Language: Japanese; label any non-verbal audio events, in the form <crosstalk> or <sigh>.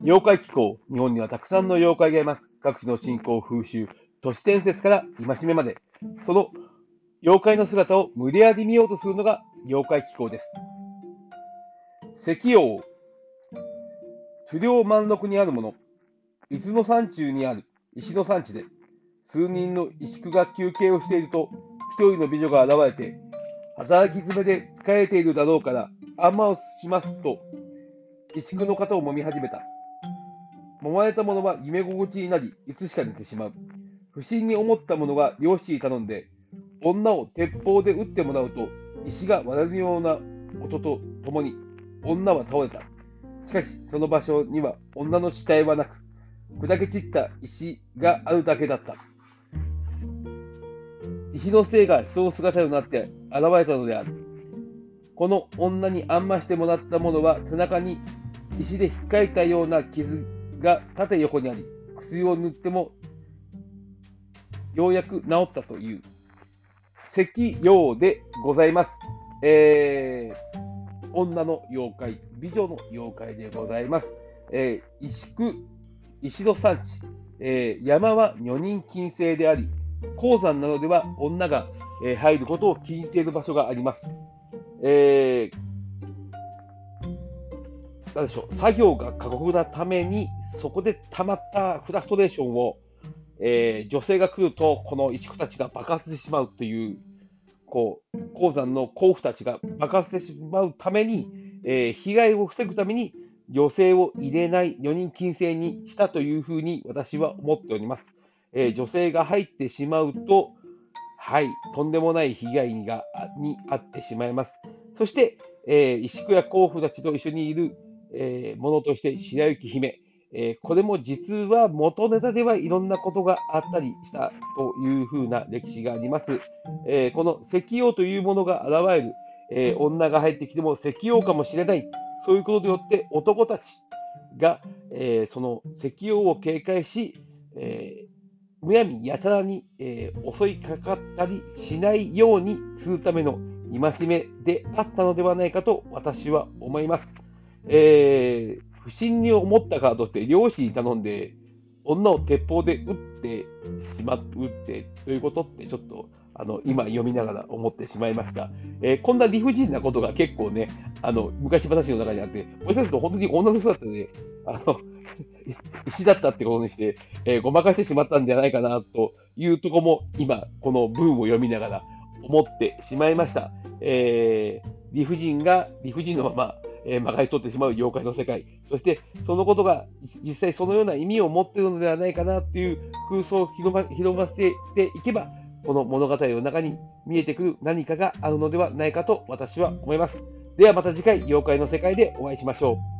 妖怪気候。日本にはたくさんの妖怪がいます。各地の信仰、風習、都市伝説から戒めまで、その妖怪の姿を無理やり見ようとするのが妖怪気候です。石王。不良満禄にあるもの。伊豆の山中にある石の山地で、数人の石工が休憩をしていると、一人の美女が現れて、働き詰めで疲れているだろうから、あんまをしますと、石工の肩を揉み始めた。揉まれた者は夢心地になり、いつしか寝てしまう。不審に思った者が漁師に頼んで、女を鉄砲で撃ってもらうと、石が割れるような音とともに、女は倒れた。しかし、その場所には女の死体はなく、砕け散った石があるだけだった。石の精が人の姿になって現れたのである。この女にあんましてもらったものは背中に石で引っかいたような傷が縦横にあり、薬を塗ってもようやく治ったという石用でございます。えー、女の妖怪、美女の妖怪でございます。えー、石工、石の産地、えー、山は女人禁制であり、鉱山などでは女が、え、入ることを禁じている場所があります。えー、なんでしょう、作業が過酷なために、そこで溜まったフラストレーションを、えー、女性が来ると、この石工たちが爆発してしまうという、こう、鉱山の鉱夫たちが爆発してしまうために、えー、被害を防ぐために、女性を入れない4人禁制にしたというふうに私は思っております。えー、女性が入ってしまうと、はい、とんでもない被害に遭ってしまいます。そして、えー、石工や甲府たちと一緒にいる、えー、ものとして白雪姫、えー、これも実は元ネタではいろんなことがあったりしたというふうな歴史があります。えー、この石王というものが現れる、えー、女が入ってきても石王かもしれない、そういうことによって男たちが、えその石王を警戒し、えむやみやたらに、え襲いかかったりしないようにするための戒めであったのではないかと私は思います。えー不審に思ったからとって漁師に頼んで、女を鉄砲で撃ってしま撃ってということってちょっとあの今読みながら思ってしまいました。えー、こんな理不尽なことが結構ね、あの昔話の中にあって、もしかすると本当に女の人だったね、あの <laughs> 石だったってことにして、えー、ごまかしてしまったんじゃないかなというとこも今、この文を読みながら思ってしまいました。えー、理不尽が理不尽のままえー、まがい取ってしまう妖怪の世界、そしてそのことが実際そのような意味を持っているのではないかなという空想を広ま広ませていけば、この物語の中に見えてくる何かがあるのではないかと私は思います。ではまた次回、妖怪の世界でお会いしましょう。